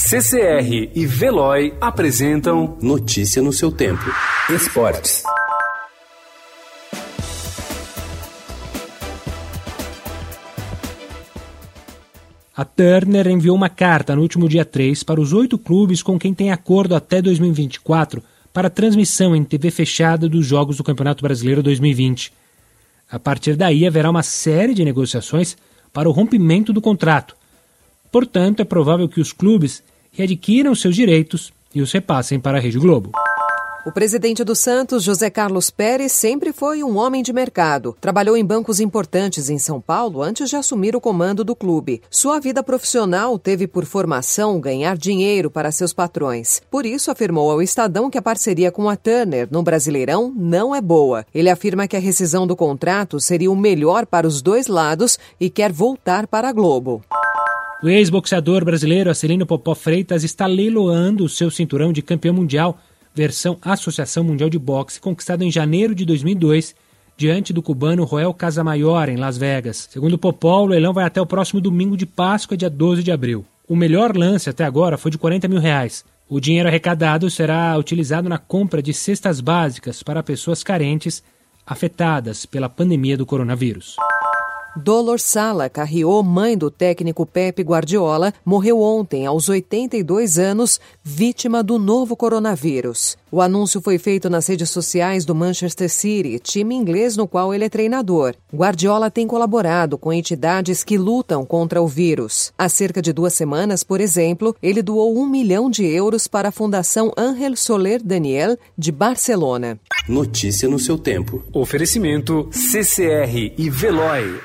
CCR e Veloy apresentam Notícia no seu tempo. Esportes. A Turner enviou uma carta no último dia 3 para os oito clubes com quem tem acordo até 2024 para transmissão em TV fechada dos jogos do Campeonato Brasileiro 2020. A partir daí haverá uma série de negociações para o rompimento do contrato. Portanto, é provável que os clubes readquiram seus direitos e os repassem para a Rede Globo. O presidente do Santos, José Carlos Pérez, sempre foi um homem de mercado. Trabalhou em bancos importantes em São Paulo antes de assumir o comando do clube. Sua vida profissional teve por formação ganhar dinheiro para seus patrões. Por isso, afirmou ao Estadão que a parceria com a Turner no Brasileirão não é boa. Ele afirma que a rescisão do contrato seria o melhor para os dois lados e quer voltar para a Globo. O ex-boxeador brasileiro Acelino Popó Freitas está leiloando o seu cinturão de campeão mundial versão Associação Mundial de Boxe, conquistado em janeiro de 2002 diante do cubano Roel Casamayor, em Las Vegas. Segundo Popó, o leilão vai até o próximo domingo de Páscoa, dia 12 de abril. O melhor lance até agora foi de 40 mil reais. O dinheiro arrecadado será utilizado na compra de cestas básicas para pessoas carentes afetadas pela pandemia do coronavírus. Dolor Sala Carriô, mãe do técnico Pepe Guardiola, morreu ontem, aos 82 anos, vítima do novo coronavírus. O anúncio foi feito nas redes sociais do Manchester City, time inglês no qual ele é treinador. Guardiola tem colaborado com entidades que lutam contra o vírus. Há cerca de duas semanas, por exemplo, ele doou um milhão de euros para a Fundação Ángel Soler Daniel, de Barcelona. Notícia no seu tempo. Oferecimento CCR e Veloy.